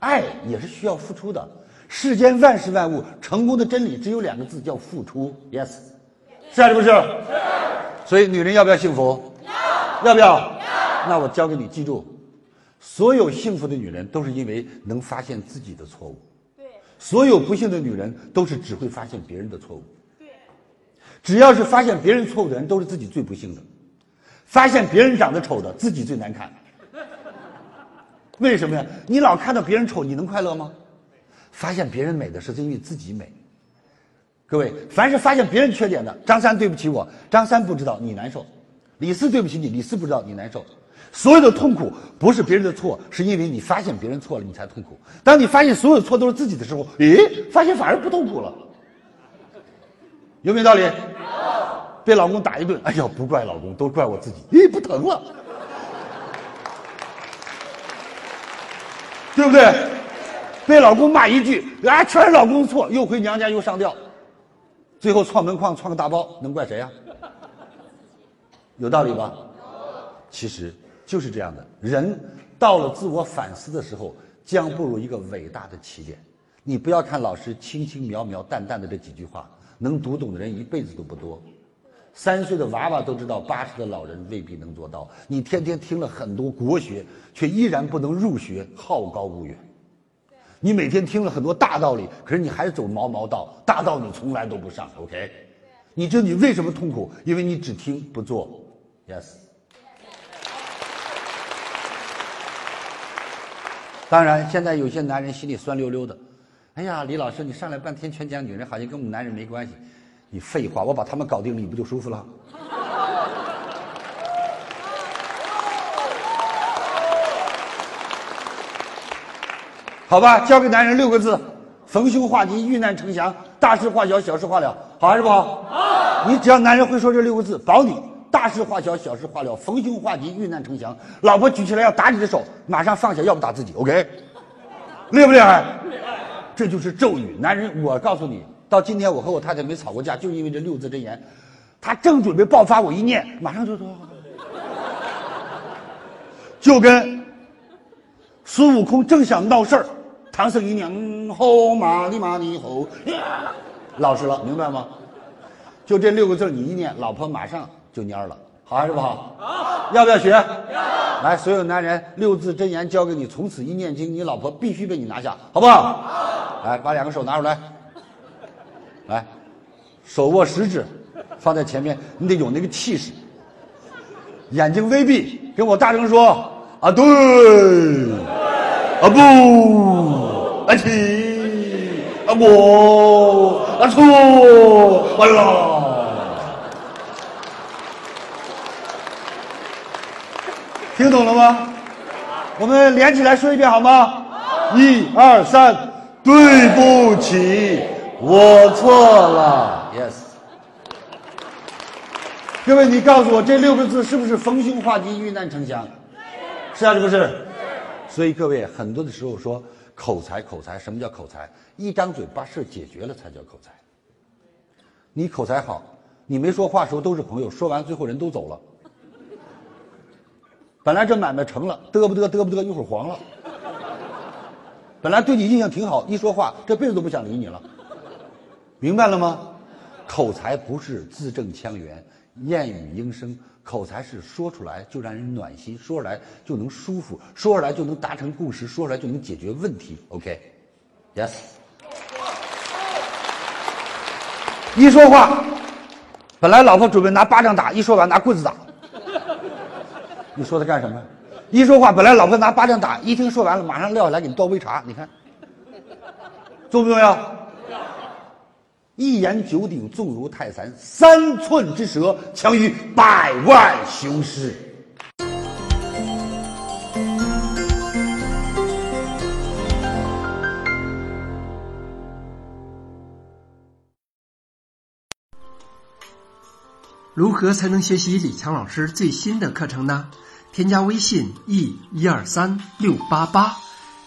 爱也是需要付出的。世间万事万物，成功的真理只有两个字，叫付出。Yes，是还是不是？是。所以，女人要不要幸福？要。要不要？要。那我教给你，记住，所有幸福的女人都是因为能发现自己的错误。对。所有不幸的女人都是只会发现别人的错误。对。只要是发现别人错误的人，都是自己最不幸的。发现别人长得丑的，自己最难看。为什么呀？你老看到别人丑，你能快乐吗？发现别人美的是因为自己美。各位，凡是发现别人缺点的，张三对不起我，张三不知道你难受；李四对不起你，李四不知道你难受。所有的痛苦不是别人的错，是因为你发现别人错了，你才痛苦。当你发现所有的错都是自己的时候，咦，发现反而不痛苦了。有没有道理？被老公打一顿，哎呀，不怪老公，都怪我自己，咦，不疼了，对不对？被老公骂一句，啊，全是老公错，又回娘家又上吊，最后撞门框撞个大包，能怪谁呀？有道理吧？其实就是这样的，人到了自我反思的时候，将步入一个伟大的起点。你不要看老师轻轻描描淡淡的这几句话，能读懂的人一辈子都不多。三岁的娃娃都知道，八十的老人未必能做到。你天天听了很多国学，却依然不能入学，好高骛远。你每天听了很多大道理，可是你还是走毛毛道，大道你从来都不上。OK，你知道你为什么痛苦？因为你只听不做。Yes。当然，现在有些男人心里酸溜溜的。哎呀，李老师，你上来半天全讲女人，好像跟我们男人没关系。你废话，我把他们搞定了，你不就舒服了？好吧，教给男人六个字：逢凶化吉，遇难成祥，大事化小，小事化了，好还是不好？好。你只要男人会说这六个字，保你大事化小，小事化了，逢凶化吉，遇难成祥。老婆举起来要打你的手，马上放下，要不打自己。OK，厉不厉害？厉害。这就是咒语。男人，我告诉你，到今天我和我太太没吵过架，就因为这六字真言。他正准备爆发，我一念，马上就说，就跟孙悟空正想闹事儿。唐僧一念，吼嘛哩嘛哩吼，老实了，明白吗？就这六个字你一念，老婆马上就蔫了，好还是不好？好，要不要学？来，所有男人，六字真言教给你，从此一念经，你老婆必须被你拿下，好不好？好。来，把两个手拿出来，来，手握食指，放在前面，你得有那个气势，眼睛微闭，跟我大声说啊，对，啊不。啊起啊我啊错完了，听懂了吗？我们连起来说一遍好吗？一二三，对不起，我错了。Yes。各位，你告诉我这六个字是不是逢凶化吉、遇难成祥？是啊，是不是？所以各位，很多的时候说。口才，口才，什么叫口才？一张嘴把事解决了才叫口才。你口才好，你没说话时候都是朋友，说完最后人都走了。本来这买卖成了，嘚不嘚，嘚不嘚，一会儿黄了。本来对你印象挺好，一说话这辈子都不想理你了。明白了吗？口才不是字正腔圆、燕语莺声。口才是说出来就让人暖心，说出来就能舒服，说出来就能达成共识，说出来就能解决问题。OK，Yes。一说话，本来老婆准备拿巴掌打，一说完拿棍子打。你说他干什么？一说话，本来老婆拿巴掌打，一听说完了，马上撂下来给你倒杯茶。你看，重不重要？一言九鼎，重如泰山；三寸之舌，强于百万雄师。如何才能学习李强老师最新的课程呢？添加微信 e 一二三六八八。